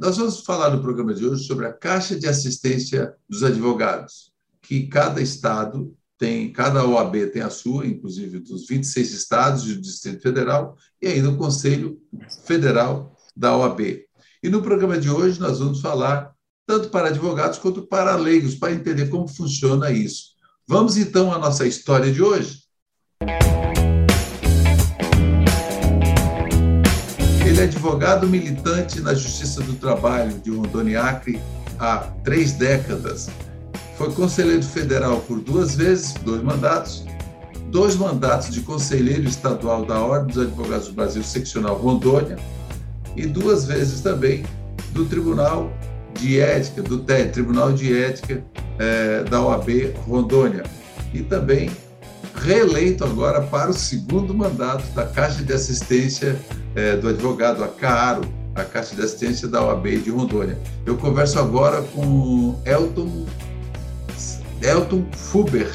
nós vamos falar no programa de hoje sobre a Caixa de Assistência dos Advogados, que cada estado tem, cada OAB tem a sua, inclusive dos 26 estados e do Distrito Federal, e ainda o Conselho Federal da OAB. E no programa de hoje nós vamos falar tanto para advogados quanto para leigos, para entender como funciona isso. Vamos então à nossa história de hoje. Ele é advogado militante na Justiça do Trabalho de Rondônia Acre há três décadas. Foi conselheiro federal por duas vezes, dois mandatos, dois mandatos de conselheiro estadual da Ordem dos Advogados do Brasil, seccional Rondônia, e duas vezes também do Tribunal de Ética, do TED, Tribunal de Ética é, da OAB Rondônia. E também reeleito agora para o segundo mandato da Caixa de Assistência é, do Advogado, a CAARO, a Caixa de Assistência da OAB de Rondônia. Eu converso agora com Elton, Elton Fuber.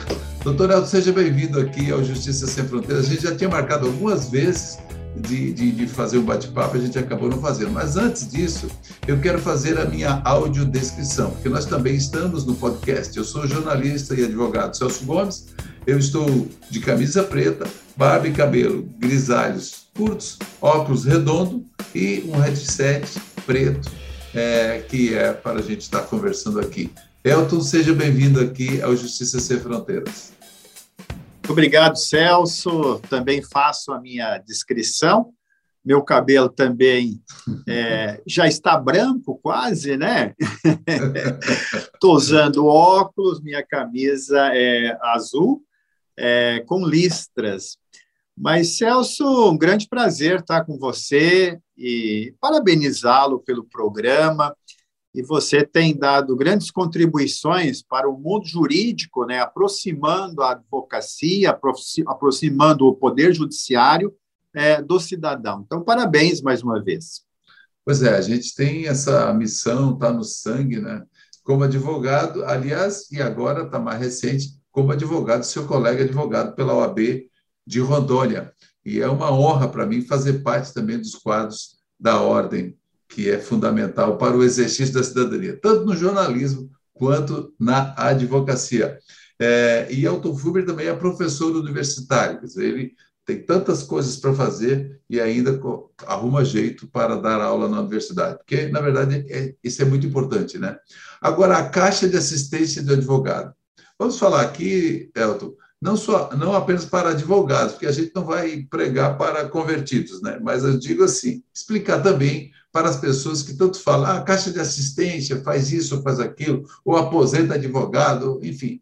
Doutor Elton, seja bem-vindo aqui ao Justiça Sem Fronteiras. A gente já tinha marcado algumas vezes de, de, de fazer um bate-papo, a gente acabou não fazendo. Mas antes disso, eu quero fazer a minha audiodescrição, porque nós também estamos no podcast. Eu sou jornalista e advogado Celso Gomes, eu estou de camisa preta, barba e cabelo grisalhos curtos, óculos redondo e um headset preto, é, que é para a gente estar conversando aqui. Elton, seja bem-vindo aqui ao Justiça Sem Fronteiras. Obrigado, Celso. Também faço a minha descrição. Meu cabelo também é, já está branco, quase, né? Estou usando óculos, minha camisa é azul, é, com listras. Mas, Celso, um grande prazer estar com você e parabenizá-lo pelo programa e você tem dado grandes contribuições para o mundo jurídico, né, aproximando a advocacia, aproximando o poder judiciário é, do cidadão. Então, parabéns mais uma vez. Pois é, a gente tem essa missão, está no sangue, né? Como advogado, aliás, e agora está mais recente, como advogado, seu colega advogado pela OAB de Rondônia. E é uma honra para mim fazer parte também dos quadros da ordem que é fundamental para o exercício da cidadania, tanto no jornalismo quanto na advocacia. É, e Elton Fuber também é professor universitário, quer dizer, ele tem tantas coisas para fazer e ainda arruma jeito para dar aula na universidade, porque, na verdade, é, isso é muito importante. Né? Agora, a Caixa de Assistência do Advogado. Vamos falar aqui, Elton, não, só, não apenas para advogados, porque a gente não vai pregar para convertidos, né? mas eu digo assim, explicar também para as pessoas que tanto falam, ah, a caixa de assistência faz isso, faz aquilo, ou aposenta advogado, enfim.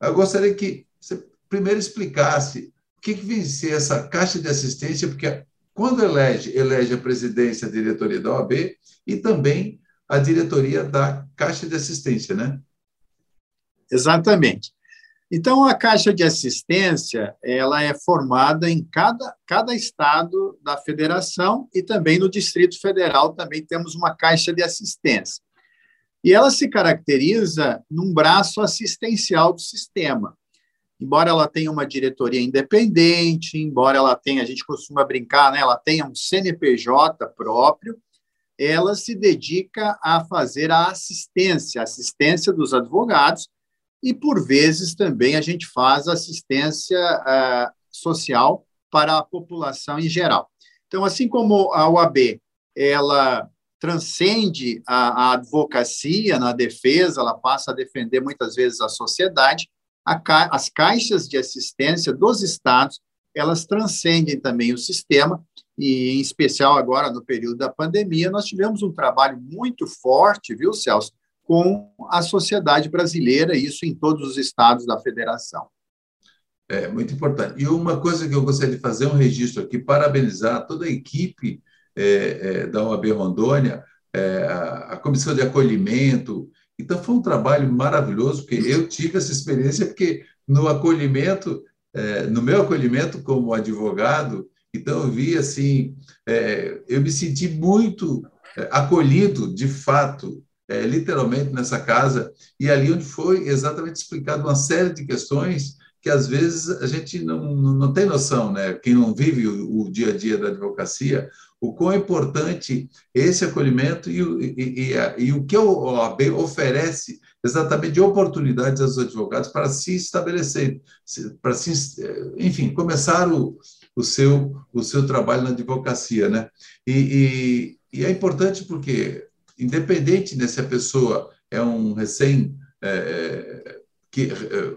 Eu gostaria que você primeiro explicasse o que, que vem ser essa caixa de assistência, porque quando elege, elege a presidência, a diretoria da OAB e também a diretoria da Caixa de Assistência, né? Exatamente. Então, a Caixa de Assistência ela é formada em cada, cada estado da federação e também no Distrito Federal também temos uma Caixa de Assistência. E ela se caracteriza num braço assistencial do sistema. Embora ela tenha uma diretoria independente, embora ela tenha, a gente costuma brincar, né, ela tenha um CNPJ próprio, ela se dedica a fazer a assistência, assistência dos advogados, e, por vezes, também a gente faz assistência uh, social para a população em geral. Então, assim como a OAB ela transcende a, a advocacia na defesa, ela passa a defender muitas vezes a sociedade, a, as caixas de assistência dos estados elas transcendem também o sistema e, em especial agora no período da pandemia, nós tivemos um trabalho muito forte, viu, Celso, com a sociedade brasileira, isso em todos os estados da federação. É muito importante. E uma coisa que eu gostaria de fazer um registro aqui, parabenizar toda a equipe é, é, da OAB Rondônia, é, a, a comissão de acolhimento. Então, foi um trabalho maravilhoso, porque eu tive essa experiência, porque no acolhimento, é, no meu acolhimento como advogado, então eu vi assim, é, eu me senti muito é, acolhido, de fato, é, literalmente nessa casa, e ali onde foi exatamente explicado uma série de questões que às vezes a gente não, não tem noção, né? Quem não vive o, o dia a dia da advocacia, o quão é importante esse acolhimento e, e, e, e o que a OAB oferece exatamente de oportunidades aos advogados para se estabelecer, para se, enfim, começar o, o, seu, o seu trabalho na advocacia. Né? E, e, e é importante porque, independente de se a pessoa é um recém. É, que,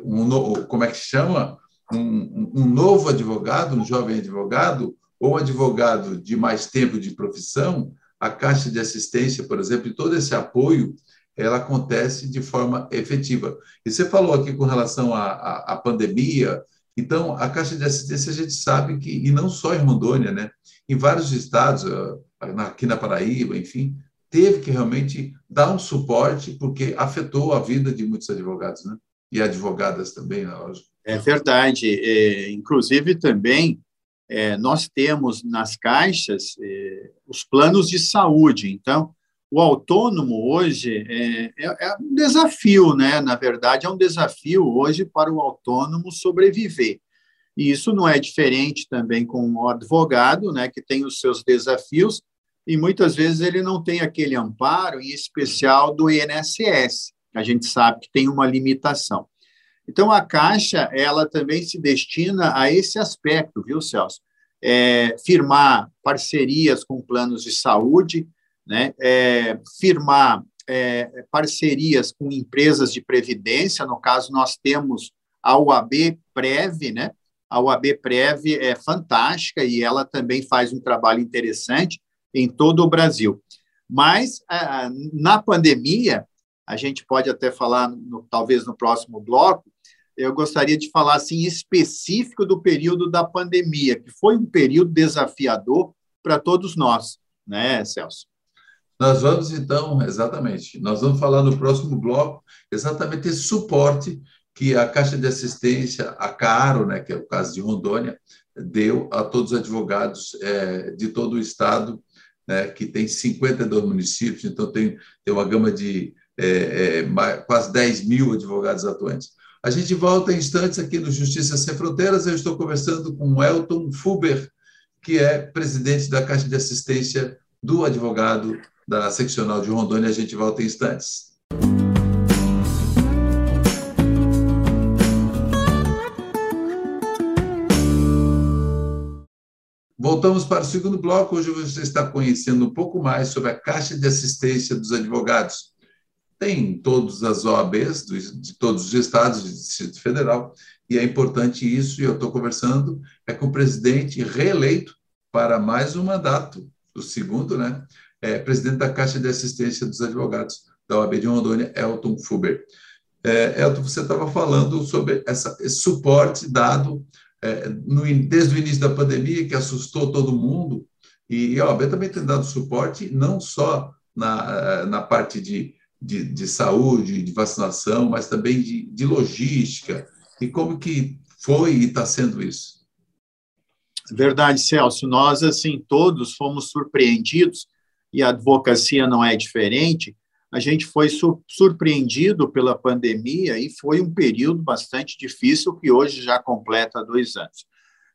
um, como é que chama? Um, um novo advogado, um jovem advogado, ou advogado de mais tempo de profissão, a Caixa de Assistência, por exemplo, e todo esse apoio ela acontece de forma efetiva. E você falou aqui com relação à, à, à, pandemia, então a Caixa de Assistência a gente sabe que, e não só em Rondônia, né? em vários estados, ah, aqui na Paraíba, enfim, teve que realmente dar um suporte, porque afetou a vida de muitos advogados, né? e advogadas também, na lógico. É verdade. É, inclusive, também, é, nós temos nas caixas é, os planos de saúde. Então, o autônomo hoje é, é, é, um desafio, né? Na verdade, é um desafio hoje para o autônomo sobreviver. E isso não é diferente também com o advogado, né? Que tem os seus desafios e muitas vezes ele não tem aquele amparo, em especial do INSS. A gente sabe que tem uma limitação. Então, a Caixa, ela também se destina a esse aspecto, viu, Celso? É, firmar parcerias com planos de saúde, né, é, firmar é, parcerias com empresas de previdência, no caso, nós temos a UAB Prev, né? A UAB Prev é fantástica e ela também faz um trabalho interessante em todo o Brasil. Mas, na pandemia, a gente pode até falar, no, talvez no próximo bloco, eu gostaria de falar assim específico do período da pandemia, que foi um período desafiador para todos nós, né, Celso? Nós vamos, então, exatamente, nós vamos falar no próximo bloco exatamente esse suporte que a Caixa de Assistência, a Caro, né, que é o caso de Rondônia, deu a todos os advogados é, de todo o Estado, né, que tem 52 municípios, então tem, tem uma gama de é, é, quase 10 mil advogados atuantes. A gente volta em instantes aqui no Justiça Sem Fronteiras. Eu estou conversando com Elton Fuber, que é presidente da Caixa de Assistência do advogado da seccional de Rondônia. A gente volta em instantes. Voltamos para o segundo bloco. Hoje você está conhecendo um pouco mais sobre a Caixa de Assistência dos Advogados. Tem todas as OABs de todos os estados, do Distrito Federal, e é importante isso, e eu estou conversando é com o presidente reeleito para mais um mandato, o segundo, né? é, presidente da Caixa de Assistência dos Advogados da OAB de Rondônia, Elton Fuber. É, Elton, você estava falando sobre essa, esse suporte dado é, no, desde o início da pandemia, que assustou todo mundo, e a OAB também tem dado suporte, não só na, na parte de, de, de saúde, de vacinação, mas também de, de logística, e como que foi e está sendo isso? Verdade, Celso. Nós, assim, todos fomos surpreendidos e a advocacia não é diferente, a gente foi surpreendido pela pandemia e foi um período bastante difícil que hoje já completa dois anos.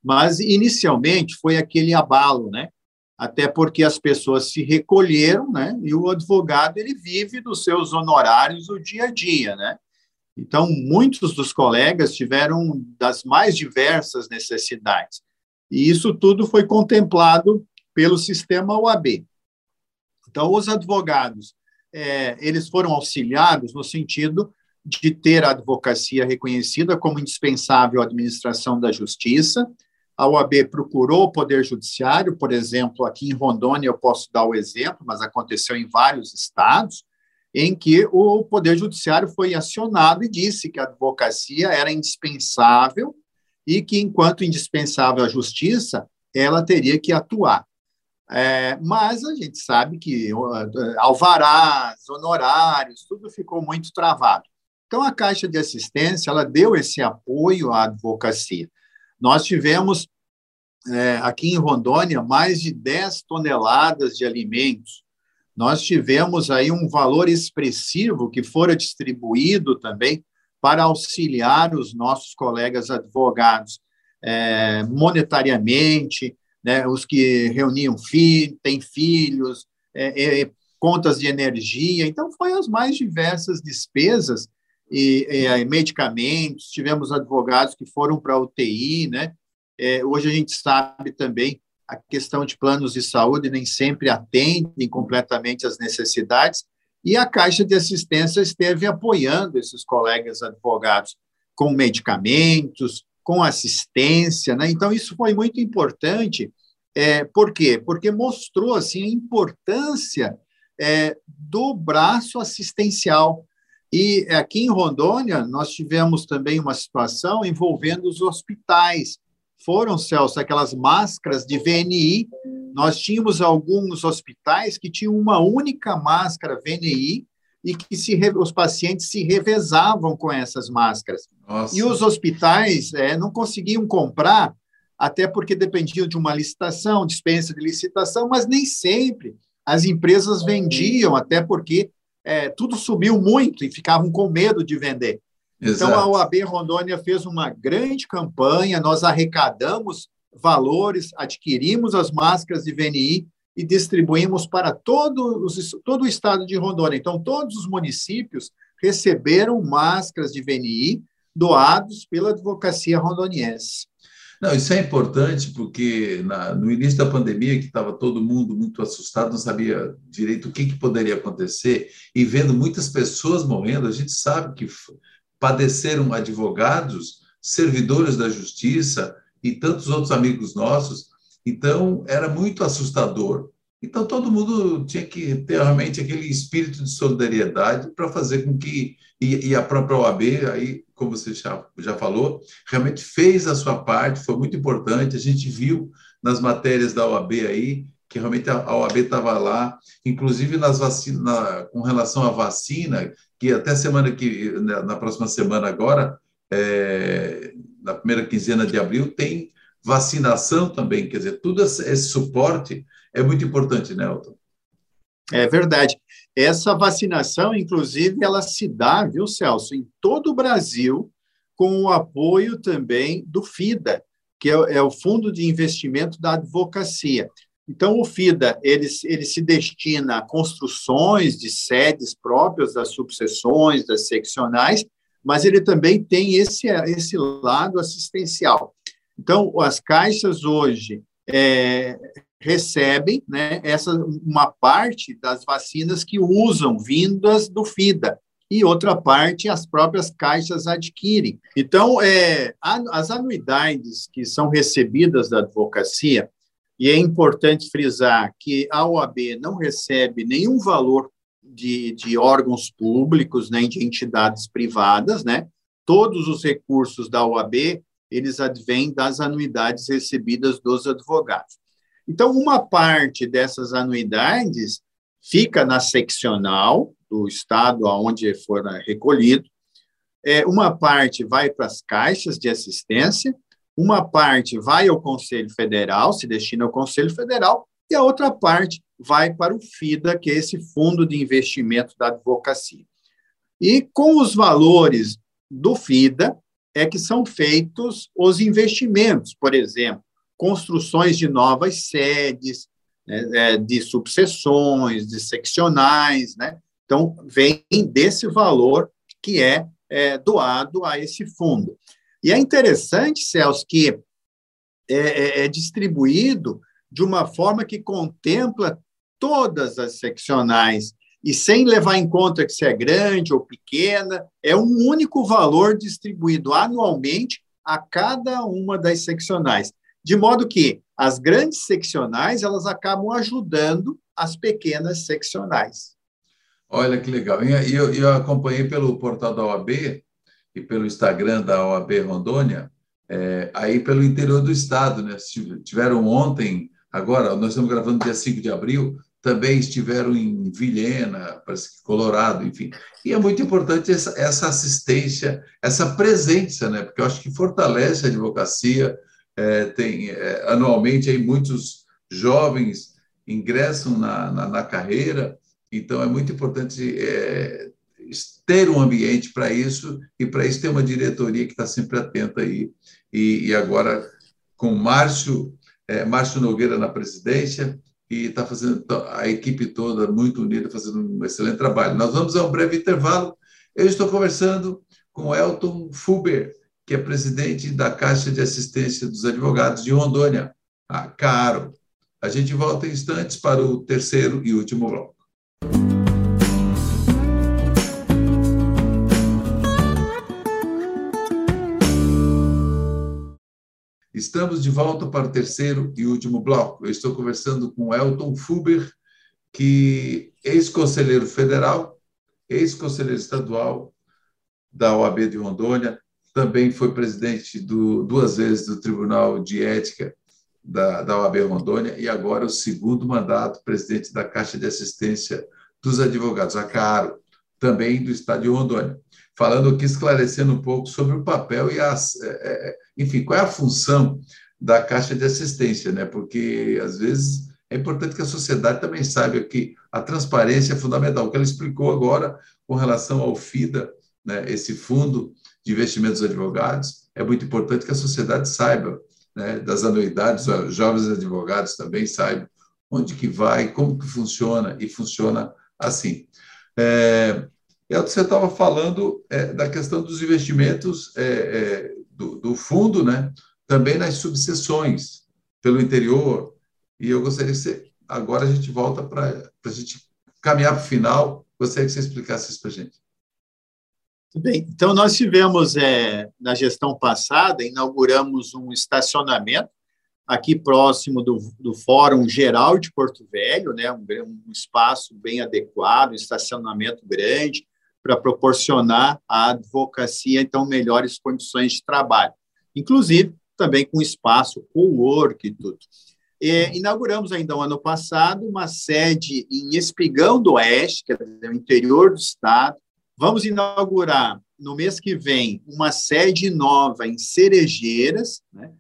Mas, inicialmente, foi aquele abalo, né? Até porque as pessoas se recolheram, né? E o advogado, ele vive dos seus honorários o dia a dia, né? Então, muitos dos colegas tiveram das mais diversas necessidades. E isso tudo foi contemplado pelo sistema OAB. Então, os advogados, é, eles foram auxiliados no sentido de ter a advocacia reconhecida como indispensável à administração da justiça. A OAB procurou o Poder Judiciário, por exemplo, aqui em Rondônia, eu posso dar o exemplo, mas aconteceu em vários estados, em que o Poder Judiciário foi acionado e disse que a advocacia era indispensável e que, enquanto indispensável à justiça, ela teria que atuar. É, mas a gente sabe que alvarás, honorários, tudo ficou muito travado. Então, a Caixa de Assistência ela deu esse apoio à advocacia. Nós tivemos, é, aqui em Rondônia, mais de 10 toneladas de alimentos. Nós tivemos aí um valor expressivo que fora distribuído também para auxiliar os nossos colegas advogados é, monetariamente, né, os que reuniam filhos, têm filhos, é, é, contas de energia. Então, foi as mais diversas despesas e, e medicamentos. Tivemos advogados que foram para a UTI, né? É, hoje a gente sabe também a questão de planos de saúde nem sempre atendem completamente às necessidades, e a Caixa de Assistência esteve apoiando esses colegas advogados com medicamentos, com assistência, né? Então isso foi muito importante. É, por quê? Porque mostrou assim a importância é, do braço assistencial. E aqui em Rondônia nós tivemos também uma situação envolvendo os hospitais. Foram, Celso, aquelas máscaras de VNI. Nós tínhamos alguns hospitais que tinham uma única máscara VNI e que se, os pacientes se revezavam com essas máscaras. Nossa. E os hospitais é, não conseguiam comprar, até porque dependiam de uma licitação, dispensa de licitação, mas nem sempre as empresas vendiam, até porque é, tudo subiu muito e ficavam com medo de vender. Exato. Então, a OAB Rondônia fez uma grande campanha, nós arrecadamos valores, adquirimos as máscaras de VNI e distribuímos para todo, todo o estado de Rondônia. Então, todos os municípios receberam máscaras de VNI doados pela advocacia rondoniense. Não, isso é importante porque na, no início da pandemia, que estava todo mundo muito assustado, não sabia direito o que, que poderia acontecer, e vendo muitas pessoas morrendo, a gente sabe que padeceram advogados, servidores da justiça e tantos outros amigos nossos então, era muito assustador. Então, todo mundo tinha que ter realmente aquele espírito de solidariedade para fazer com que. E, e, a própria OAB, aí, como você já, já falou, realmente fez a sua parte, foi muito importante. A gente viu nas matérias da OAB aí que realmente a OAB estava lá, inclusive nas vacinas, na, com relação à vacina, que até semana que, na próxima semana agora, é, na primeira quinzena de abril, tem vacinação também, quer dizer, tudo esse suporte é muito importante, né, Elton? É verdade. Essa vacinação, inclusive, ela se dá, viu, Celso, em todo o Brasil, com o apoio também do FIDA, que é, é o Fundo de Investimento da Advocacia. Então, o FIDA ele, ele se destina a construções de sedes próprias das subseções, das seccionais, mas ele também tem esse, esse lado assistencial. Então, as caixas hoje é, recebem né, essa, uma parte das vacinas que usam, vindas do FIDA, e outra parte as próprias caixas adquirem. Então, é, as anuidades que são recebidas da advocacia, e é importante frisar que a OAB não recebe nenhum valor de, de órgãos públicos, nem de entidades privadas, né? Todos os recursos da OAB eles advêm das anuidades recebidas dos advogados. Então, uma parte dessas anuidades fica na seccional do estado aonde for recolhido, é, uma parte vai para as caixas de assistência, uma parte vai ao Conselho Federal, se destina ao Conselho Federal, e a outra parte vai para o FIDA, que é esse fundo de investimento da advocacia. E com os valores do FIDA, é que são feitos os investimentos, por exemplo, construções de novas sedes, né, é, de subseções, de seccionais, né? Então, vem desse valor que é, é, doado a esse fundo. E é interessante, Celso, que é, é, é distribuído de uma forma que contempla todas as seccionais e sem levar em conta que se é grande ou pequena, é um único valor distribuído anualmente a cada uma das seccionais. De modo que as grandes seccionais elas acabam ajudando as pequenas seccionais. Olha que legal. E eu, eu, acompanhei pelo portal da OAB e pelo Instagram da OAB Rondônia, é, aí pelo interior do estado, né? Tiveram ontem, agora, nós estamos gravando dia 5 de abril, também estiveram em Vilhena, parece que Colorado, enfim. E é muito importante essa, essa assistência, essa presença, né? porque eu acho que fortalece a advocacia. É, tem é, anualmente aí muitos jovens ingressam na, na, na, carreira, então é muito importante é, ter um ambiente para isso, e para isso ter uma diretoria que está sempre atenta aí. E, e agora, com Márcio, é, Márcio Nogueira na presidência, e está fazendo a equipe toda muito unida, fazendo um excelente trabalho. Nós vamos a um breve intervalo. Eu estou conversando com Elton Fuber, que é presidente da Caixa de Assistência dos Advogados de Rondônia, a CARO. A gente volta em instantes para o terceiro e último bloco. Estamos de volta para o terceiro e último bloco. Eu estou conversando com Elton Fuber, que ex-conselheiro federal, ex-conselheiro estadual da OAB de Rondônia, também foi presidente do, duas vezes do Tribunal de Ética da, da OAB Rondônia e agora o segundo mandato presidente da Caixa de Assistência dos Advogados, a CARO, também do Estado de Rondônia falando aqui, esclarecendo um pouco sobre o papel e as, é, é, enfim, qual é a função da Caixa de Assistência, né? Porque às vezes é importante que a sociedade também saiba que a transparência é fundamental. O que ela explicou agora com relação ao FIDA, né, esse fundo de investimentos dos advogados, é muito importante que a sociedade saiba né, das anuidades, os jovens advogados também saibam onde que vai, como que funciona, e funciona assim. É, e você estava falando é, da questão dos investimentos é, é, do, do, fundo, né? também nas subseções pelo interior. E eu gostaria que você, agora a gente volta para a gente caminhar para o final. Gostaria que você explicasse isso para a gente. Tudo bem. Então, nós tivemos, é, na gestão passada, inauguramos um estacionamento aqui próximo do, do Fórum Geral de Porto Velho, né, um, um espaço bem adequado, um estacionamento grande, para proporcionar à advocacia, então, melhores condições de trabalho, inclusive também com espaço co-work e tudo. Inauguramos ainda, no ano passado, uma sede em Espigão do Oeste, que é o interior do estado. Vamos inaugurar, no mês que vem, uma sede nova em Cerejeiras. Né?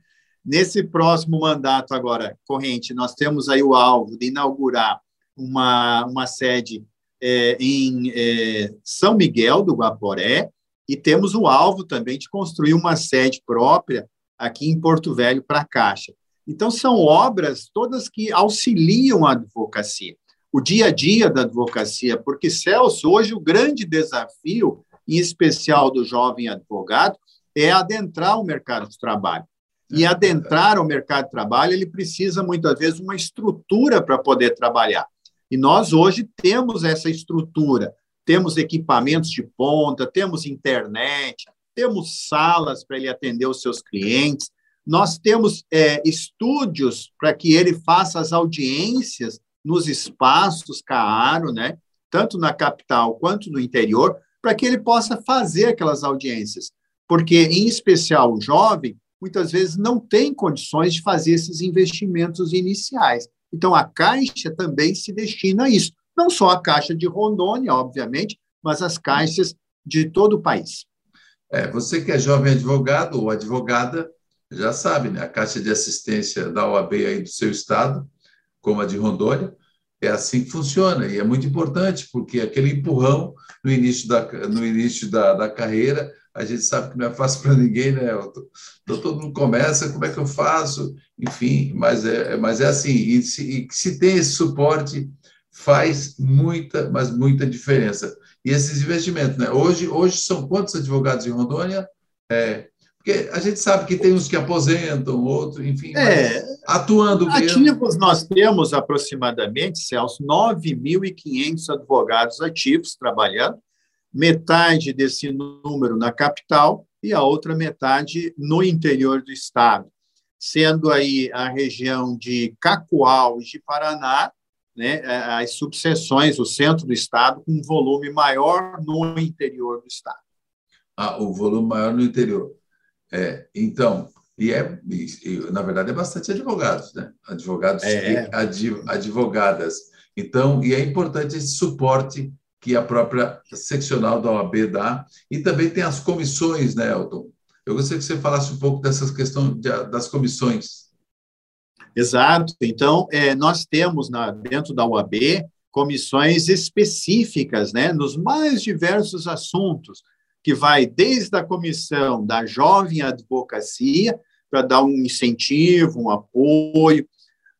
Nesse próximo mandato agora corrente, nós temos aí o alvo de inaugurar uma, uma sede é, em é, São Miguel do Guaporé e temos o alvo também de construir uma sede própria aqui em Porto Velho para a Caixa. Então, são obras todas que auxiliam a advocacia, o dia a dia da advocacia, porque, Celso, hoje o grande desafio, em especial do jovem advogado, é adentrar o mercado de trabalho. E adentrar o mercado de trabalho, ele precisa, muitas vezes, uma estrutura para poder trabalhar. E nós hoje temos essa estrutura, temos equipamentos de ponta, temos internet, temos salas para ele atender os seus clientes, nós temos é, estúdios para que ele faça as audiências nos espaços Caaro, né? tanto na capital quanto no interior, para que ele possa fazer aquelas audiências. Porque, em especial, o jovem, muitas vezes não tem condições de fazer esses investimentos iniciais. Então, a Caixa também se destina a isso. Não só a Caixa de Rondônia, obviamente, mas as caixas de todo o país. É, você que é jovem advogado ou advogada, já sabe, né? A Caixa de Assistência da OAB aí do seu estado, como a de Rondônia, é assim que funciona e é muito importante porque aquele empurrão no início da, no início da, da carreira a gente sabe que não é fácil para ninguém, né? Então, todo mundo começa, como é que eu faço? Enfim, mas é, mas é assim, e se, e se tem esse suporte, faz muita, mas muita diferença. E esses investimentos, né? Hoje, hoje são quantos advogados em Rondônia? É, porque a gente sabe que tem uns que aposentam, outros, enfim, é, atuando ativos mesmo. nós temos aproximadamente, Celso, 9.500 advogados ativos trabalhando, metade desse número na capital e a outra metade no interior do estado, sendo aí a região de Cacoal e de Paraná, né, as subseções, o centro do estado, com um volume maior no interior do estado. Ah, o volume maior no interior. É, então, e é, e, na verdade, é bastante advogados, né? Advogados é. e advogadas. Então, e é importante esse suporte que a própria seccional da OAB dá, e também tem as comissões, né, Elton? Eu gostaria que você falasse um pouco dessas questões de, das comissões. Exato. Então, é, nós temos na, dentro da OAB comissões específicas, né, nos mais diversos assuntos, que vai desde a comissão da jovem advocacia, para dar um incentivo, um apoio.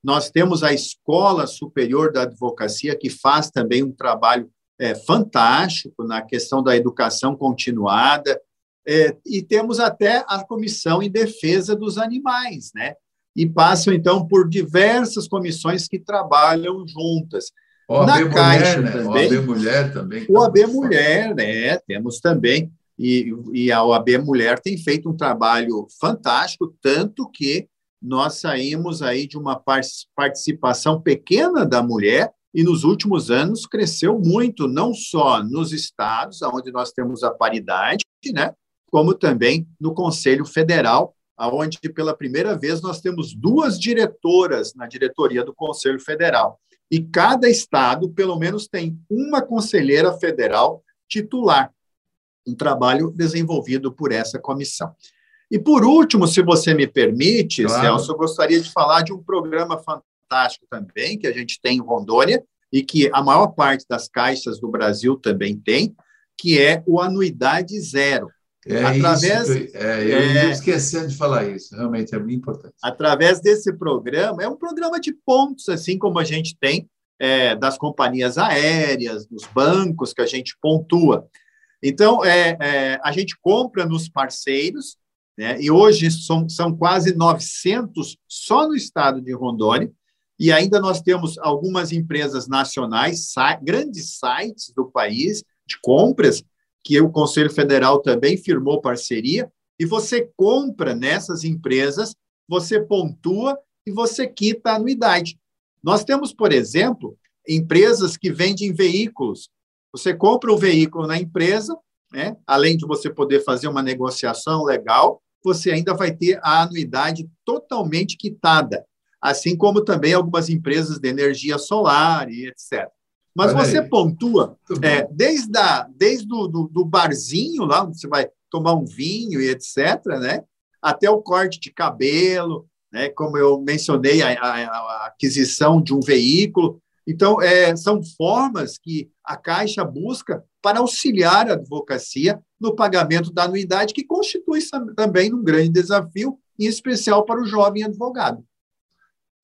Nós temos a Escola Superior da Advocacia, que faz também um trabalho é, fantástico na questão da educação continuada, é, e temos até a Comissão em Defesa dos Animais, né? E passam, então, por diversas comissões que trabalham juntas. O Na Caixa Mulher, também. Né? O AB Mulher também. O AB Mulher, né? Temos também. E, e a OAB Mulher tem feito um trabalho fantástico, tanto que nós saímos aí de uma participação pequena da mulher e nos últimos anos cresceu muito, não só nos estados, onde nós temos a paridade, né, como também no Conselho Federal, onde pela primeira vez nós temos duas diretoras na diretoria do Conselho Federal. E cada estado, pelo menos, tem uma conselheira federal titular, um trabalho desenvolvido por essa comissão. E, por último, se você me permite, claro. Celso, eu gostaria de falar de um programa fantástico também, que a gente tem em Rondônia, e que a maior parte das caixas do Brasil também tem, que é o Anuidade Zero. É através, isso, é, eu é, esquecendo de falar isso, realmente é muito importante. Através desse programa, é um programa de pontos, assim como a gente tem é, das companhias aéreas, dos bancos, que a gente pontua. Então, é, é, a gente compra nos parceiros, né, e hoje são, são quase 900 só no estado de Rondônia, e ainda nós temos algumas empresas nacionais, grandes sites do país de compras, que o Conselho Federal também firmou parceria, e você compra nessas empresas, você pontua e você quita a anuidade. Nós temos, por exemplo, empresas que vendem veículos. Você compra o veículo na empresa, né? além de você poder fazer uma negociação legal, você ainda vai ter a anuidade totalmente quitada, assim como também algumas empresas de energia solar e etc. Mas Olha você aí. pontua é, desde, a, desde do, do, do, barzinho, lá onde você vai tomar um vinho e etc., né? até o corte de cabelo, né? como eu mencionei, a, a, a aquisição de um veículo. Então, é, são formas que a Caixa busca para auxiliar a advocacia no pagamento da anuidade, que constitui também um grande desafio, em especial para o jovem advogado.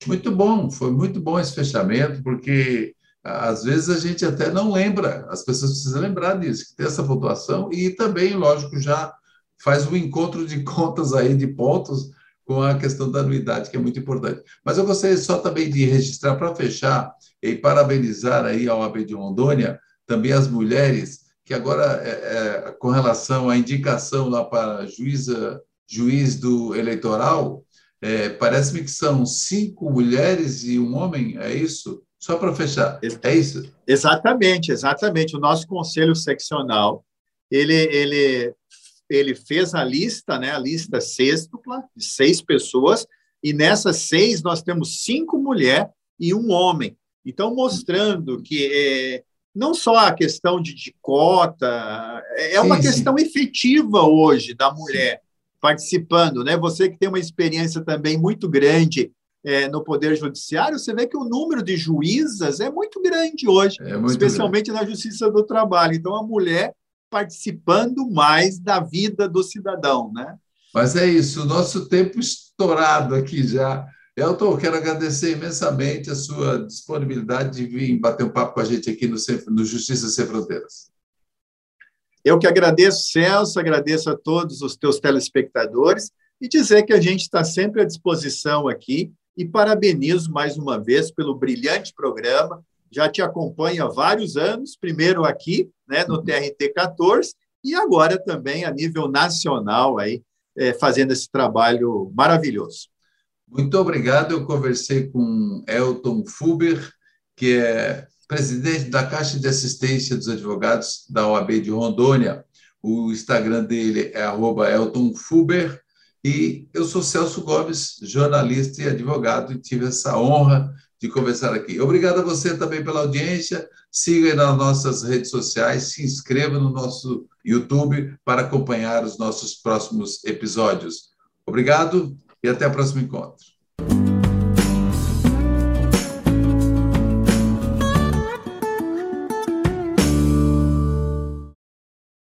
Muito bom, foi muito bom esse fechamento, porque às vezes a gente até não lembra, as pessoas precisam lembrar disso, que tem essa pontuação, e também, lógico, já faz um encontro de contas aí, de pontos, com a questão da anuidade, que é muito importante. Mas eu gostaria só também de registrar, para fechar, e parabenizar aí a OAB de Rondônia, também as mulheres, que agora, é, é, com relação à indicação lá para juíza, juiz do eleitoral, é, parece-me que são cinco mulheres e um homem, é isso? Só para fechar, é isso? Exatamente, exatamente. O nosso conselho seccional, ele, ele ele fez a lista, né, a lista sextupla, de seis pessoas, e nessas seis nós temos cinco mulheres e um homem. Então, mostrando que é, não só a questão de, de cota, é uma sim, questão sim. efetiva hoje da mulher sim. Participando. Né? Você que tem uma experiência também muito grande é, no Poder Judiciário, você vê que o número de juízas é muito grande hoje, é muito especialmente grande. na Justiça do Trabalho. Então, a mulher participando mais da vida do cidadão, né? Mas é isso, o nosso tempo estourado aqui já. Elton, quero agradecer imensamente a sua disponibilidade de vir bater um papo com a gente aqui no, no Justiça Sem Fronteiras. Eu que agradeço, Celso, agradeço a todos os teus telespectadores e dizer que a gente está sempre à disposição aqui e parabenizo mais uma vez pelo brilhante programa já te acompanho há vários anos, primeiro aqui, né, no TRT 14, e agora também a nível nacional, aí, é, fazendo esse trabalho maravilhoso. Muito obrigado. Eu conversei com Elton Fuber, que é presidente da Caixa de Assistência dos Advogados da OAB de Rondônia. O Instagram dele é Elton Fuber. E eu sou Celso Gomes, jornalista e advogado, e tive essa honra de conversar aqui. Obrigado a você também pela audiência. Siga nas nossas redes sociais, se inscreva no nosso YouTube para acompanhar os nossos próximos episódios. Obrigado e até o próximo encontro.